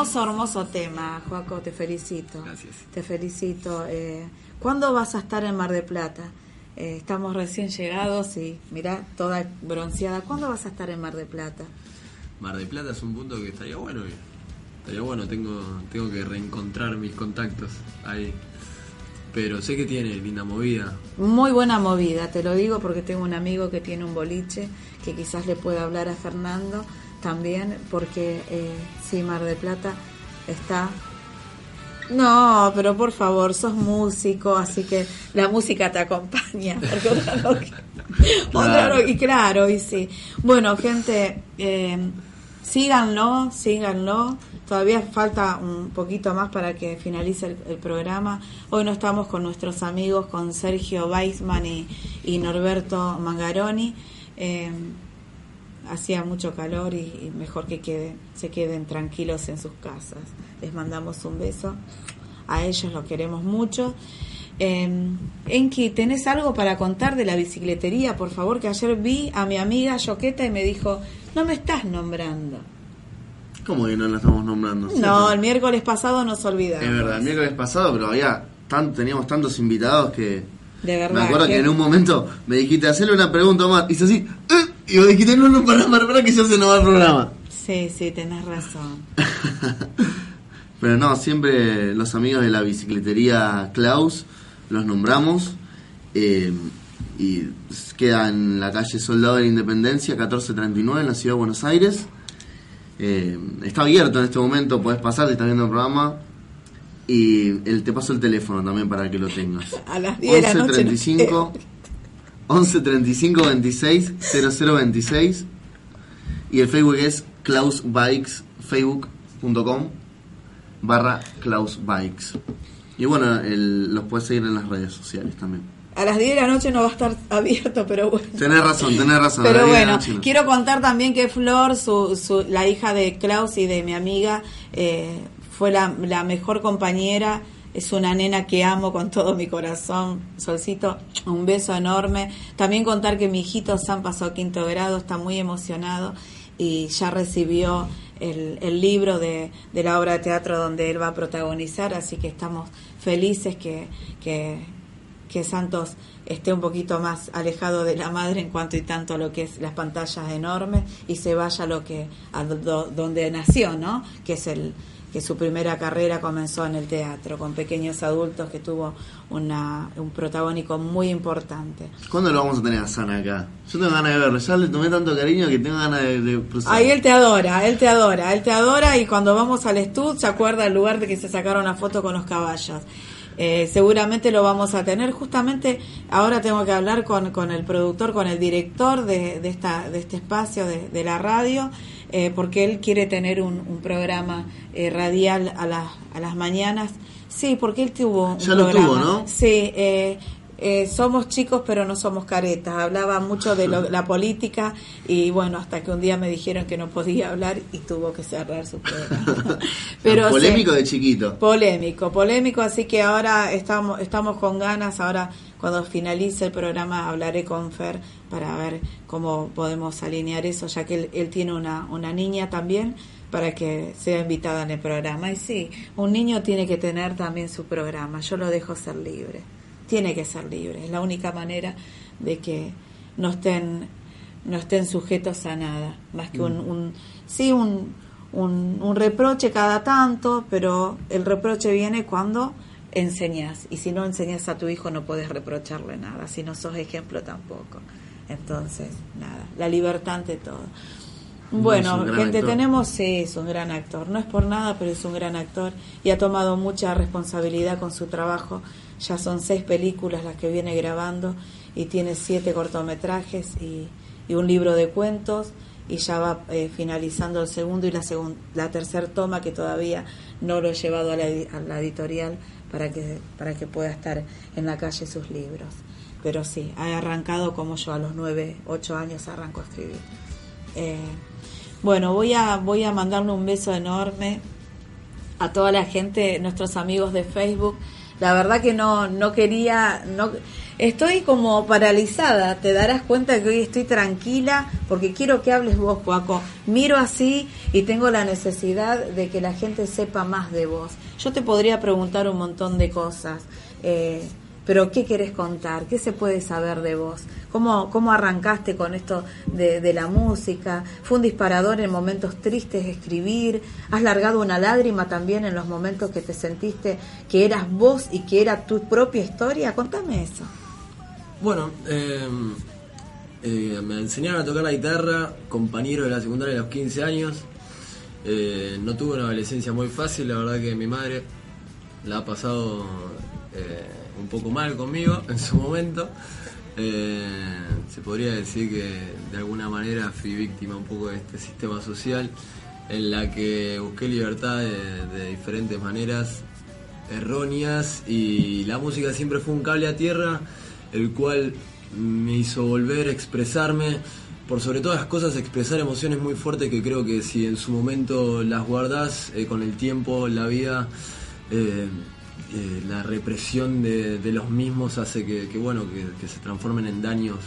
Hermoso, hermoso tema, Joaco, te felicito. Gracias. Te felicito. Eh, ¿Cuándo vas a estar en Mar de Plata? Eh, estamos recién llegados y mirá, toda bronceada. ¿Cuándo vas a estar en Mar de Plata? Mar de Plata es un punto que estaría bueno. eh. Estaría bueno, tengo, tengo que reencontrar mis contactos ahí. Pero sé que tiene linda movida. Muy buena movida, te lo digo porque tengo un amigo que tiene un boliche que quizás le pueda hablar a Fernando también, porque eh, sí, Mar de Plata está. No, pero por favor, sos músico, así que la música te acompaña. y claro, y sí. Bueno, gente, eh, síganlo, síganlo. Todavía falta un poquito más para que finalice el, el programa. Hoy no estamos con nuestros amigos, con Sergio Weisman y, y Norberto Mangaroni. Eh, hacía mucho calor y, y mejor que queden, se queden tranquilos en sus casas. Les mandamos un beso. A ellos los queremos mucho. Eh, Enki, ¿tenés algo para contar de la bicicletería? Por favor, que ayer vi a mi amiga Yoqueta y me dijo, no me estás nombrando. ¿Cómo que no la estamos nombrando? No, el miércoles pasado nos olvidamos. Es verdad, el miércoles pasado, pero había tan, teníamos tantos invitados que De verdad, Me acuerdo que, que- en un momento me dijiste, hacerle una pregunta más. Hice así, "Eh", y vos dijiste, no, no, pará, pará, que ya se nos va el programa. Sí, sí, tenés razón. Pero no, siempre los amigos de la bicicletería Klaus los nombramos. eh, y queda en la calle Soldado de la Independencia, 1439, en la ciudad de Buenos Aires. Eh, está abierto en este momento, puedes pasar si estás viendo el programa. Y el, te paso el teléfono también para que lo tengas. A las 10 de la 11 noche. 35 11 35 26 00 26 y el Facebook es Klaus Bikes facebook.com barra Klaus Bikes y bueno el- los puedes seguir en las redes sociales también A las 10 de la noche no va a estar abierto, pero bueno. tenés razón tenés razón Pero a las 10 de la bueno, no. quiero contar también que Flor, su, su- la hija de Klaus y de mi amiga, eh, fue la, la mejor compañera. Es una nena que amo con todo mi corazón. Solcito, un beso enorme. También contar que mi hijito Sam pasó a quinto grado, está muy emocionado y ya recibió el, libro de, la obra de teatro donde él va a protagonizar, así que estamos felices que, que, que Santos esté un poquito más alejado de la madre en cuanto y tanto a lo que es las pantallas enormes y se vaya a lo que a do- donde nació, ¿no? Que es el que su primera carrera comenzó en el teatro con pequeños adultos que tuvo una, un protagónico muy importante. ¿cuándo lo vamos a tener a Sana acá? yo tengo ganas de verlo ya le tomé tanto cariño que tengo ganas de, de. Ahí él te adora, él te adora, él te adora y cuando vamos al estudio se acuerda el lugar de que se sacaron una foto con los caballos. Eh, seguramente lo vamos a tener. Justamente ahora tengo que hablar con, con el productor, con el director de, de, esta, de este espacio, de, de la radio, eh, porque él quiere tener un, un programa eh, radial a, las a las mañanas. Sí, porque él tuvo un Ya lo tuvo, ¿no? Sí, eh, eh, somos chicos pero no somos caretas. Hablaba mucho de lo- la política y bueno, hasta que un día me dijeron que no podía hablar y tuvo que cerrar su programa. pero polémico de chiquito Polémico, polémico, así que ahora estamos, estamos con ganas, ahora cuando finalice el programa hablaré con Fer para ver cómo podemos alinear eso, ya que él, él tiene una, una niña también para que sea invitada en el programa. Y sí, un niño tiene que tener también su programa, yo lo dejo ser libre, tiene que ser libre, es la única manera de que no estén, no estén sujetos a nada, más que un, un sí, un, un, un reproche cada tanto, pero el reproche viene cuando enseñas. Y si no enseñas a tu hijo no puedes reprocharle nada, si no sos ejemplo tampoco. Entonces, nada, la libertad ante todo. Bueno, gente, actor. tenemos, sí, es un gran actor. No es por nada, pero es un gran actor y ha tomado mucha responsabilidad con su trabajo. Ya son seis películas las que viene grabando y tiene siete cortometrajes y, y un libro de cuentos y ya va eh, finalizando el segundo y la, segun- la tercera toma que todavía no lo he llevado a la, a la editorial para que, para que pueda estar en la calle sus libros. Pero sí, ha arrancado como yo a los nueve, ocho años arranco a escribir. Eh, bueno, voy a, voy a mandarle un beso enorme a toda la gente, nuestros amigos de Facebook. La verdad que no, no quería, no, estoy como paralizada. Te darás cuenta que hoy estoy tranquila porque quiero que hables vos, Cuaco. Miro así y tengo la necesidad de que la gente sepa más de vos. Yo te podría preguntar un montón de cosas. Eh, pero ¿qué querés contar? ¿Qué se puede saber de vos? ¿Cómo, cómo arrancaste con esto de, de la música? ¿Fue un disparador en momentos tristes escribir? ¿Has largado una lágrima también en los momentos que te sentiste que eras vos y que era tu propia historia? Contame eso. Bueno, eh, eh, me enseñaron a tocar la guitarra, compañero de la secundaria a los 15 años. Eh, no tuve una adolescencia muy fácil, la verdad que mi madre la ha pasado eh, un poco mal conmigo en su momento. Se podría decir que de alguna manera fui víctima un poco de este sistema social en la que busqué libertad de, de diferentes maneras erróneas y la música siempre fue un cable a tierra el cual me hizo volver a expresarme por sobre todas las cosas expresar emociones muy fuertes que creo que si en su momento las guardas eh, con el tiempo la vida eh, eh, la represión de, de los mismos hace que, que, bueno que, que se transformen en daños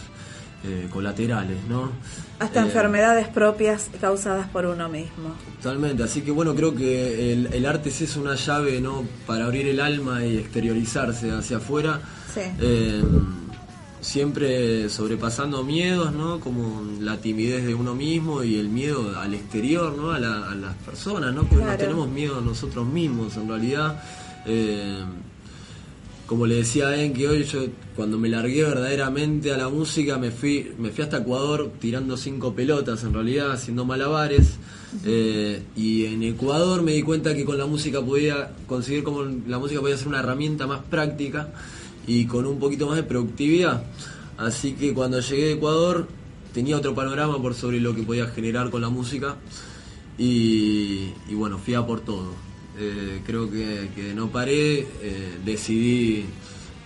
colaterales, ¿no? Hasta enfermedades propias causadas por uno mismo. Totalmente, así que bueno, creo que el, el arte es una llave, ¿no? Para abrir el alma y exteriorizarse hacia afuera. Sí. Eh, siempre sobrepasando miedos, ¿no? Como la timidez de uno mismo y el miedo al exterior, ¿no? A, la- a las personas, ¿no? Porque Claro. no tenemos miedo a nosotros mismos, en realidad. Eh, como le decía a En que hoy yo cuando me largué verdaderamente a la música me fui me fui hasta Ecuador tirando cinco pelotas en realidad haciendo malabares eh, y en Ecuador me di cuenta que con la música podía conseguir como la música podía ser una herramienta más práctica y con un poquito más de productividad así que cuando llegué de Ecuador tenía otro panorama por sobre lo que podía generar con la música y, y bueno, fui a por todo. Eh, creo que, que no paré, eh, decidí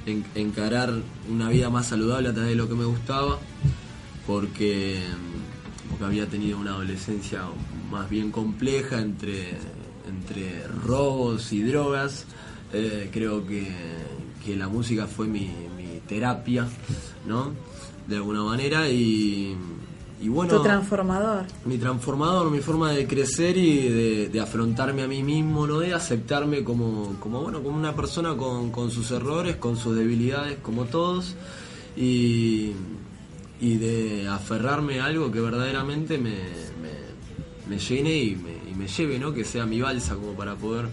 en- encarar una vida más saludable a través de lo que me gustaba, porque, porque había tenido una adolescencia más bien compleja entre, entre robos y drogas. Eh, creo que, que la música fue mi, mi terapia, ¿no? De alguna manera y, y bueno tu transformador. mi transformador, mi forma de crecer y de, de afrontarme a mí mismo, ¿no? De aceptarme como, como bueno, como una persona con, con sus errores, con sus debilidades, como todos, y, y de aferrarme a algo que verdaderamente me, me, me llene y me, y me lleve, ¿no? Que sea mi balsa como para poder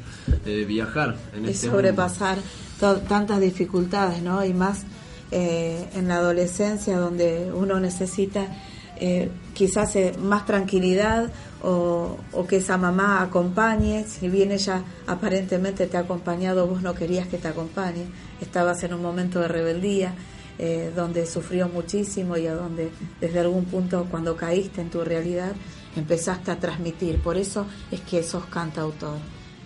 eh, viajar en y este sobrepasar tantas dificultades, ¿no? Y más eh, en la adolescencia donde uno necesita eh, quizás eh, más tranquilidad o, que esa mamá acompañe, si bien ella aparentemente te ha acompañado, vos no querías que te acompañe, estabas en un momento de rebeldía. eh, donde sufrió muchísimo y a donde desde algún punto cuando caíste en tu realidad empezaste a transmitir. Por eso es que sos cantautor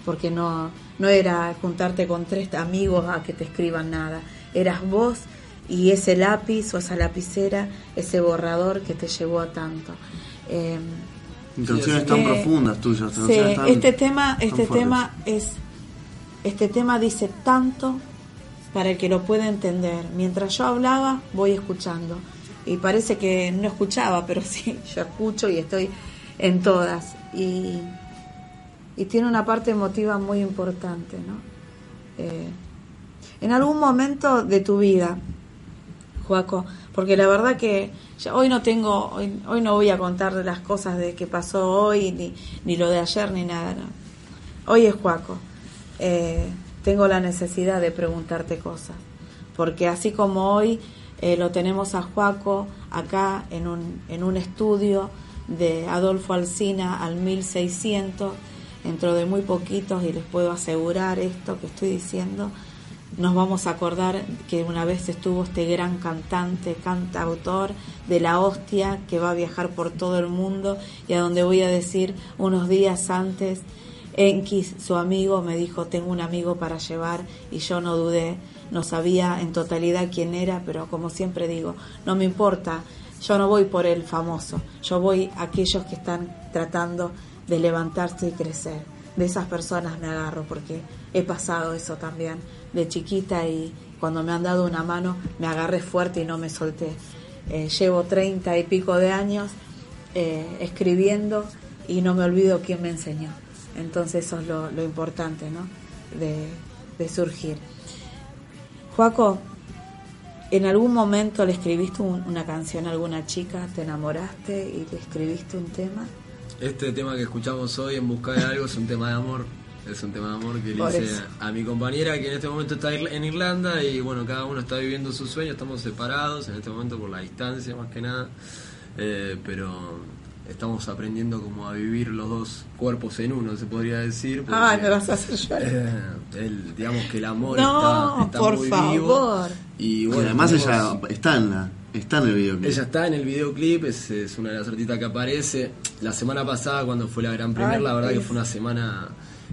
porque no, no era juntarte con tres amigos a que te escriban nada, eras vos y ese lápiz o esa lapicera, ese borrador que te llevó a tanto. Eh, Canciones tan que- profundas tuyas. sí, tan- este tema, este tema es, este tema dice tanto para el que lo pueda entender. Mientras yo hablaba, voy escuchando. Y parece que no escuchaba, pero sí, yo escucho y estoy en todas. Y, y tiene una parte emotiva muy importante, ¿no? Eh, en algún momento de tu vida, Joaco, porque la verdad que hoy no tengo, hoy, no voy a contar las cosas de que pasó hoy, ni, ni lo de ayer, ni nada. no. Hoy es Joaco. Eh, tengo la necesidad de preguntarte cosas, porque así como hoy eh, lo tenemos a Joaco acá en un, en un estudio de Adolfo Alsina al 1600, dentro de muy poquitos, y les puedo asegurar esto que estoy diciendo, nos vamos a acordar que una vez estuvo este gran cantante, cantautor de la hostia que va a viajar por todo el mundo y a donde voy a decir unos días antes, Enki, su amigo, me dijo, tengo un amigo para llevar y yo no dudé, no sabía en totalidad quién era, pero como siempre digo, no me importa, yo no voy por el famoso, yo voy a aquellos que están tratando de levantarse y crecer. De esas personas me agarro porque he pasado eso también de chiquita y cuando me han dado una mano me agarré fuerte y no me solté. Eh, llevo treinta y pico de años eh, escribiendo y no me olvido quién me enseñó. Entonces eso es lo, importante, ¿no? De, de surgir. Joaco, ¿en algún momento le escribiste un- una canción a alguna chica, te enamoraste y le escribiste un tema? Este tema que escuchamos hoy, En Busca de Algo, es un tema de amor. Es un tema de amor que le hice a mi compañera que en este momento está en Irlanda y bueno, cada uno está viviendo su sueño, estamos separados en este momento por la distancia más que nada, Eh, pero estamos aprendiendo como a vivir los dos cuerpos en uno, se podría decir. porque, Ay, me vas a hacer llorar. eh, el- digamos que el amor No, está, está por muy favor. vivo. Y Y bueno, además ella está en la está en el videoclip. ella está en el videoclip, es, es una de las artistas que aparece. La semana pasada, cuando fue la Gran Premier, Ay, la verdad que fue una semana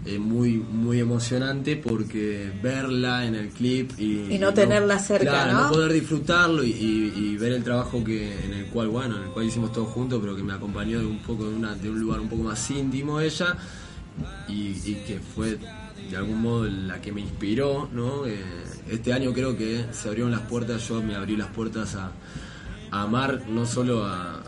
eh, muy muy emocionante porque verla en el clip y, Y no tenerla cerca, claro, ¿no? poder disfrutarlo y, y- y ver el trabajo que en el cual, bueno, en el cual hicimos todos juntos, pero que me acompañó de un poco de, una, de un lugar un poco más íntimo ella y, y que fue de algún modo la que me inspiró, ¿no? Eh, este año creo que se abrieron las puertas, yo me abrí las puertas a, a amar no solo a, a-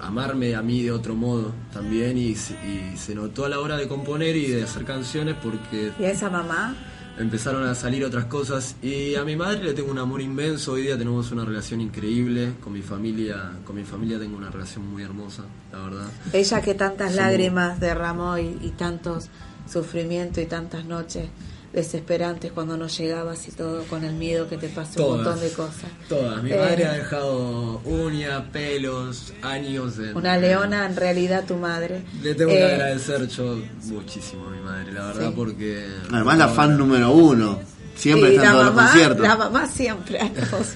amarme a mí de otro modo también y, se- y se notó a la hora de componer y de hacer canciones porque ¿Y a esa mamá? empezaron a salir otras cosas y a mi madre le tengo un amor inmenso hoy día tenemos una relación increíble con mi familia con mi familia tengo una relación muy hermosa la verdad Ella que tantas Sí. lágrimas derramó y, y tantos sufrimientos y tantas noches desesperantes cuando no llegabas y todo con el miedo que te pasó un montón de cosas. todas mi Eh, madre ha dejado uñas pelos años en, Una leona en realidad tu madre. le tengo que Eh, agradecer yo muchísimo a mi madre la verdad Sí. porque Además, la fan número uno. Siempre sí, está en la todos los mamá, conciertos. la mamá siempre.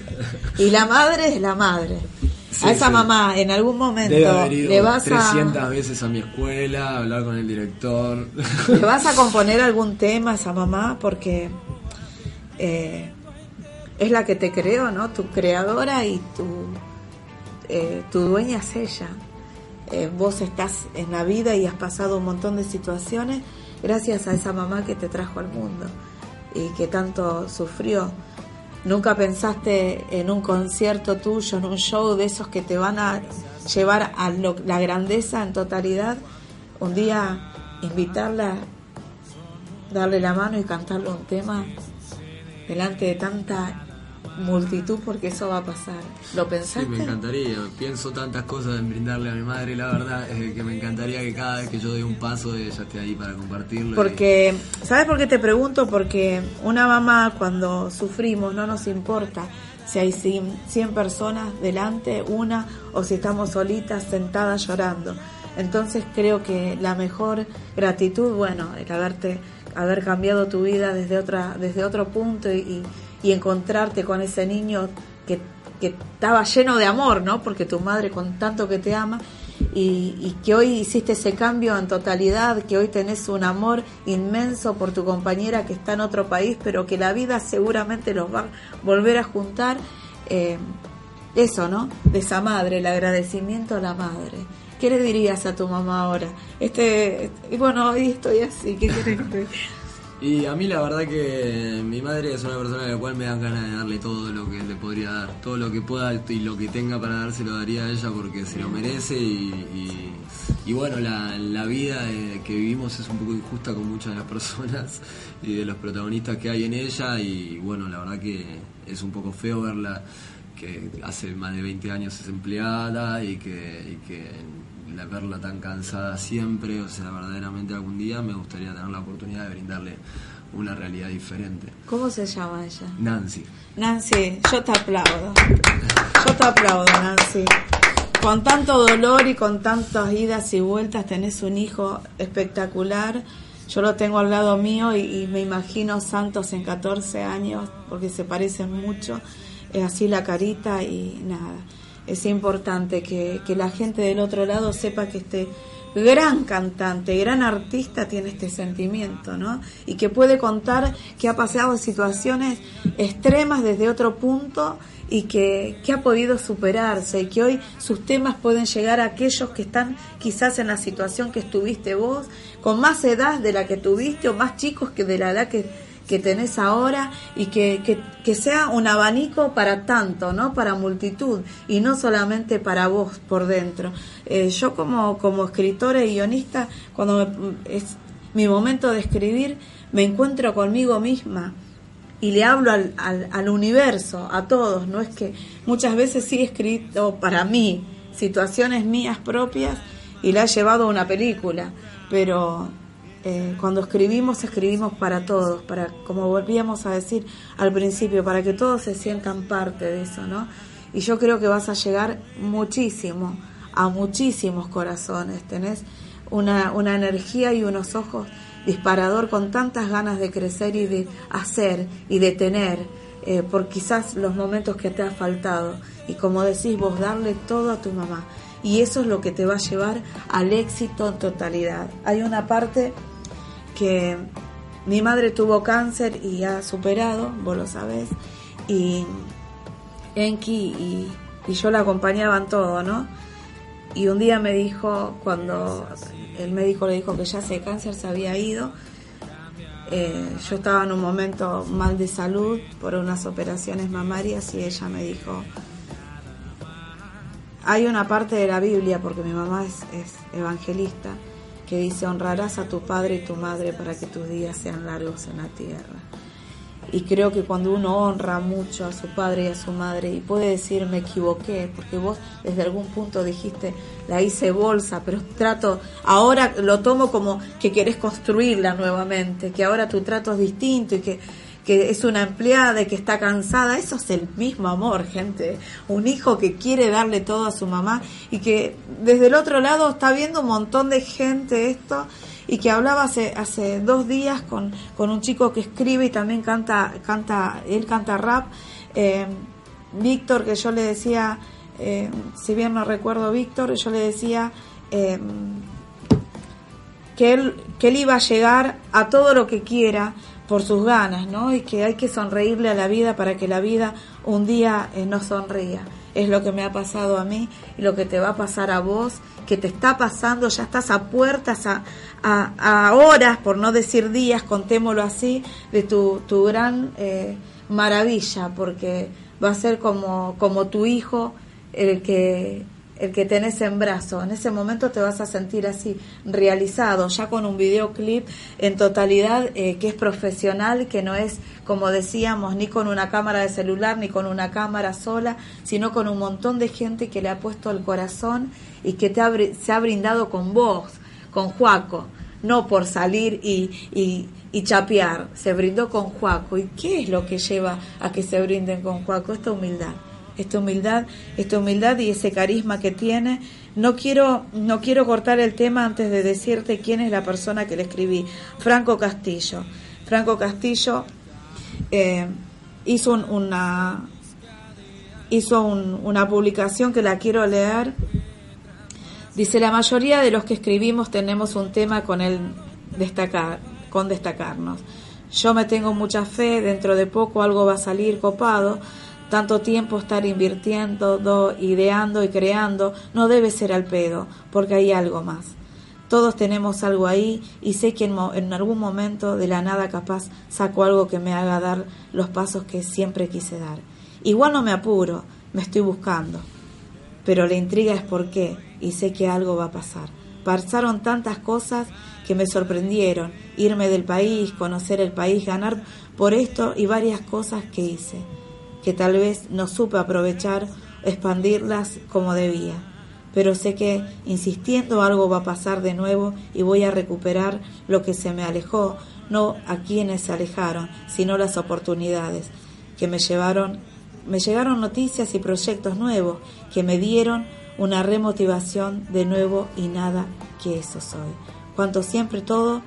y la madre es la madre. Sí, a esa sí. mamá en algún momento Debe haber ido le vas 300 a veces a mi escuela, a hablar con el director. le vas a componer algún tema a esa mamá porque eh, es la que te creó, ¿no? Tu creadora y tu eh, tu dueña es ella. Eh, vos estás en la vida y has pasado un montón de situaciones gracias a esa mamá que te trajo al mundo y que tanto sufrió. Nunca pensaste en un concierto tuyo, en un show de esos que te van a llevar a lo- la grandeza en totalidad. Un día invitarla, darle la mano y cantarle un tema delante de tanta multitud porque eso va a pasar. ¿Lo Sí, pensaste? me encantaría. Pienso tantas cosas en brindarle a mi madre. La verdad es que me encantaría que cada vez que yo doy un paso ella esté ahí para compartirlo. y- Porque, ¿sabes por qué te pregunto? Porque una mamá cuando sufrimos no nos importa si hay 100 100 personas delante, una, o si estamos solitas sentadas llorando. Entonces creo que la mejor gratitud, bueno, el haberte, haber cambiado tu vida desde otra, desde otro punto y, y encontrarte con ese niño que, que estaba lleno de amor, ¿no? Porque tu madre con tanto que te ama y, que hoy hiciste ese cambio en totalidad, que hoy tenés un amor inmenso por tu compañera que está en otro país, pero que la vida seguramente los va a volver a juntar. eh, eso, ¿no? De esa madre, el agradecimiento a la madre. ¿Qué le dirías a tu mamá ahora? Este, y bueno, hoy estoy así, ¿qué querés que te? Y a mí la verdad que mi madre es una persona a la cual me dan ganas de darle todo lo que le podría dar, todo lo que pueda y lo que tenga para dar se lo daría a ella porque se lo merece y, y- bueno, la, la vida eh, que vivimos es un poco injusta con muchas de las personas y de los protagonistas que hay en ella y bueno, la verdad que es un poco feo verla que hace más de 20 años es empleada y que la verla tan cansada siempre, o sea, verdaderamente algún día me gustaría tener la oportunidad de brindarle una realidad diferente. ¿Cómo se llama ella? Nancy. Nancy, yo te aplaudo. Yo te aplaudo, Nancy. Con tanto dolor y con tantas idas y vueltas tenés un hijo espectacular. Yo lo tengo al lado mío y, y me imagino Santos en 14 años porque se parecen mucho. Es así la carita y nada. Es importante que, que la gente del otro lado sepa que este gran cantante, gran artista tiene este sentimiento, ¿no? Y que puede contar que ha pasado situaciones extremas desde otro punto y que, que ha podido superarse y que hoy sus temas pueden llegar a aquellos que están quizás en la situación que estuviste vos, con más edad de la que tuviste o más chicos que de la edad que, que tenés ahora y que, que, sea un abanico para tanto, ¿no? Para multitud y no solamente para vos por dentro. Eh, yo como, como escritora y guionista, cuando es mi momento de escribir, me encuentro conmigo misma y le hablo al, al, al universo, a todos. No es que muchas veces sí he escrito para mí situaciones mías propias y la he llevado a una película, pero eh, cuando escribimos, escribimos para todos, para, como volvíamos a decir al principio, para que todos se sientan parte de eso, ¿no? Y yo creo que vas a llegar muchísimo, a muchísimos corazones. Tenés una, una energía y unos ojos disparador con tantas ganas de crecer y de hacer y de tener eh, por quizás los momentos que te ha faltado. Y como decís vos, darle todo a tu mamá. Y eso es lo que te va a llevar al éxito en totalidad. Hay una parte que mi madre tuvo cáncer y ha superado, vos lo sabés, y Enki y, y yo la acompañaba en todo, ¿no? Y un día me dijo, cuando el médico le dijo que ya ese cáncer se había ido, eh, yo estaba en un momento mal de salud por unas operaciones mamarias y ella me dijo, hay una parte de la Biblia, porque mi mamá es evangelista, que dice, honrarás a tu padre y tu madre para que tus días sean largos en la tierra. Y creo que cuando uno honra mucho a su padre y a su madre y puede decir me equivoqué, porque vos desde algún punto dijiste la hice bolsa, pero trato, ahora lo tomo como que querés construirla nuevamente, que ahora tu trato es distinto y que, que es una empleada y que está cansada, eso es el mismo amor, gente. Un hijo que quiere darle todo a su mamá y que desde el otro lado está viendo un montón de gente esto y que hablaba hace, hace dos días con, con un chico que escribe y también canta, canta él canta rap, eh, Víctor, que yo le decía, eh, si bien no recuerdo Víctor, yo le decía eh, que, él, que él iba a llegar a todo lo que quiera por sus ganas, ¿no? Y que hay que sonreírle a la vida para que la vida un día eh, nos sonría. Es lo que me ha pasado a mí y lo que te va a pasar a vos, que te está pasando, ya estás a puertas, a, a, horas, por no decir días, contémoslo así, de tu, tu gran eh, maravilla, porque va a ser como, como tu hijo el que el que tenés en brazo. En ese momento te vas a sentir así, realizado, ya con un videoclip en totalidad eh, que es profesional, que no es, como decíamos, ni con una cámara de celular, ni con una cámara sola, sino con un montón de gente que le ha puesto el corazón y que te ha, se ha brindado con vos, con Juaco, no por salir y, y, y chapear, se brindó con Juaco. ¿Y qué es lo que lleva a que se brinden con Juaco? Esta humildad esta humildad, esta humildad y ese carisma que tiene. No quiero, no quiero cortar el tema antes de decirte quién es la persona que le escribí. Franco Castillo. Franco Castillo eh, hizo un- una hizo un- una publicación que la quiero leer. Dice la mayoría de los que escribimos tenemos un tema con el destacar, con destacarnos. Yo me tengo mucha fe, dentro de poco algo va a salir copado. Tanto tiempo estar invirtiendo, do- ideando y creando no debe ser al pedo, porque hay algo más. Todos tenemos algo ahí y sé que en, en algún momento de la nada capaz saco algo que me haga dar los pasos que siempre quise dar. Igual no me apuro, me estoy buscando. Pero la intriga es por qué y sé que algo va a pasar. Pasaron tantas cosas que me sorprendieron. Irme del país, conocer el país, ganar por esto y varias cosas que hice, que tal vez no supe aprovechar, expandirlas como debía. Pero sé que insistiendo algo va a pasar de nuevo y voy a recuperar lo que se me alejó, no a quienes se alejaron, sino las oportunidades que me llevaron, me llegaron noticias y proyectos nuevos que me dieron una remotivación de nuevo y nada que eso soy. Cuanto siempre todo,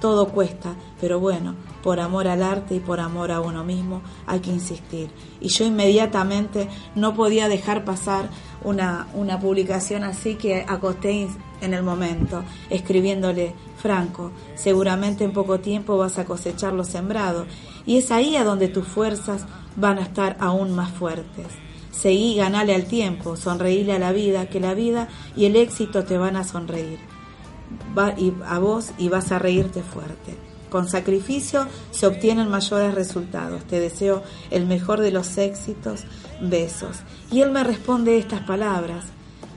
todo cuesta, pero bueno, por amor al arte y por amor a uno mismo hay que insistir. Y yo inmediatamente no podía dejar pasar una, una publicación así que acosté en el momento, escribiéndole, Franco, seguramente en poco tiempo vas a cosechar lo sembrado, y es ahí a donde tus fuerzas van a estar aún más fuertes. Seguí, ganale al tiempo, sonreíle a la vida, que la vida y el éxito te van a sonreír. Va, a vos y vas a reírte fuerte. Con sacrificio se obtienen mayores resultados. Te deseo el mejor de los éxitos. Besos. Y él me responde estas palabras.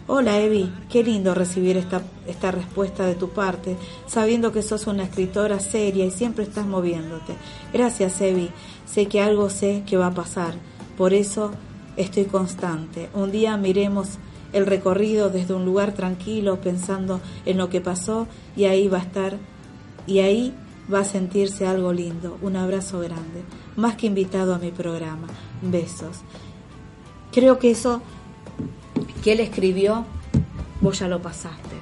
Hola Evi, qué lindo recibir esta, esta respuesta de tu parte, sabiendo que sos una escritora seria y siempre estás moviéndote. Gracias Evi, sé que algo sé que va a pasar, por eso estoy constante. Un día miremos el recorrido desde un lugar tranquilo, pensando en lo que pasó y ahí va a estar, y ahí va a sentirse algo lindo. Un abrazo grande, más que invitado a mi programa. Besos. Creo que eso que él escribió, vos ya lo pasaste.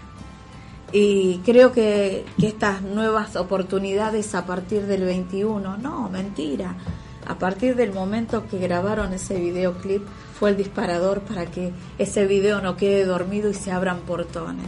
Y creo que, que estas nuevas oportunidades a partir del 21, no, mentira. A partir del momento que grabaron ese videoclip fue el disparador para que ese video no quede dormido y se abran portones.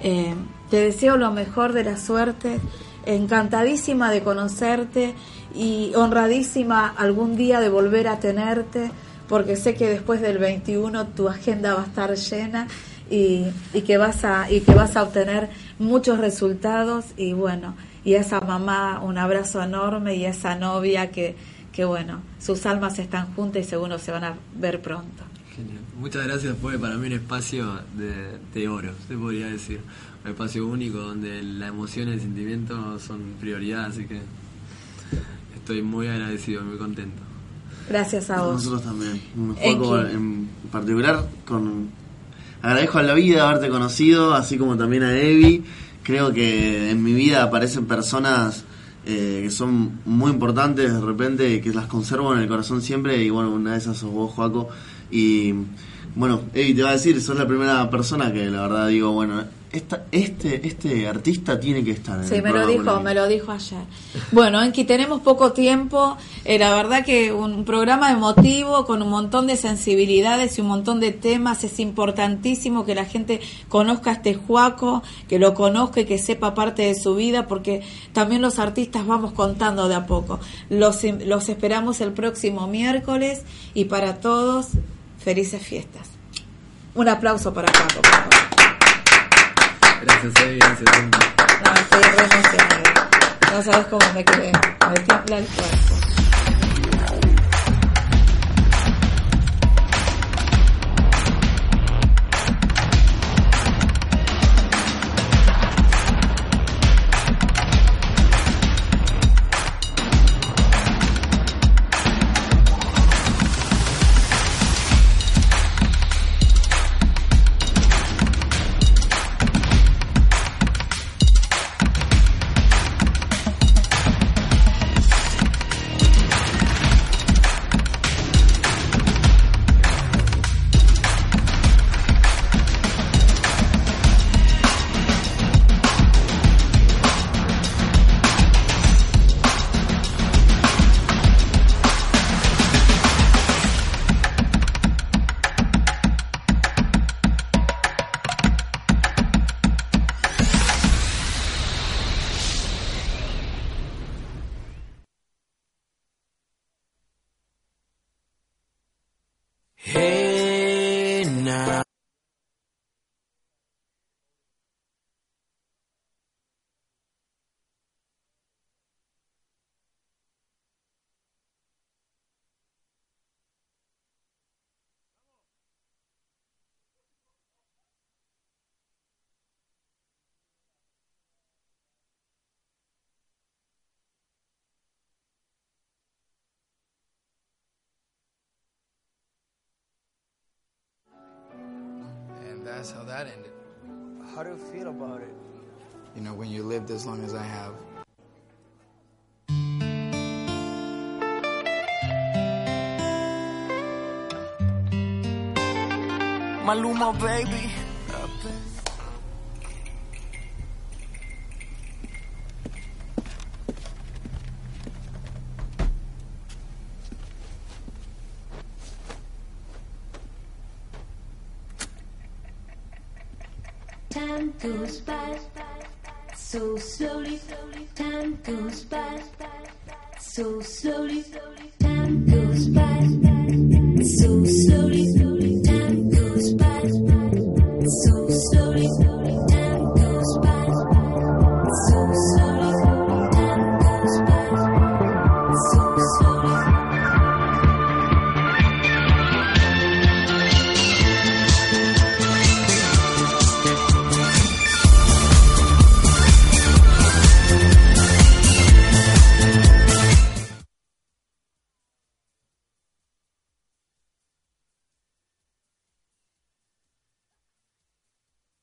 Eh, te deseo lo mejor de la suerte, encantadísima de conocerte y honradísima algún día de volver a tenerte, porque sé que después del 21 tu agenda va a estar llena y, que vas a y que vas a obtener muchos resultados y bueno y a esa mamá un abrazo enorme y a esa novia que que bueno sus almas están juntas y seguro se van a ver pronto Genial. Muchas gracias, fue para mí un espacio de, de oro, se podría decir. Un espacio único donde la emoción y el sentimiento son prioridad, así que estoy muy agradecido, muy contento. Gracias a vos. Nosotros también. Un En particular con agradezco a la vida haberte conocido, así como también a Evi. Creo que en mi vida aparecen personas eh, que son muy importantes de repente que las conservo en el corazón siempre y bueno, una de esas sos vos, Joaco. Y bueno, Evi te va a decir, sos la primera persona que la verdad digo, bueno, esta, este, este artista tiene que estar en Sí, el me lo dijo, me lo dijo ayer. Bueno, Enki, tenemos poco tiempo. Eh, la verdad que un programa emotivo con un montón de sensibilidades y un montón de temas. Es importantísimo que la gente conozca a este Juaco, que lo conozca y que sepa parte de su vida, porque también los artistas vamos contando de a poco. Los, los esperamos el próximo miércoles y para todos, felices fiestas. Un aplauso para Juaco, por favor. Gracias, Evi, gracias, Enki. No, estoy re emocionada. No sabes cómo me quedé. Me tiembla el cuerpo. That's how that ended. How do you feel about it? You know, when you lived as long as I have. Maluma, baby.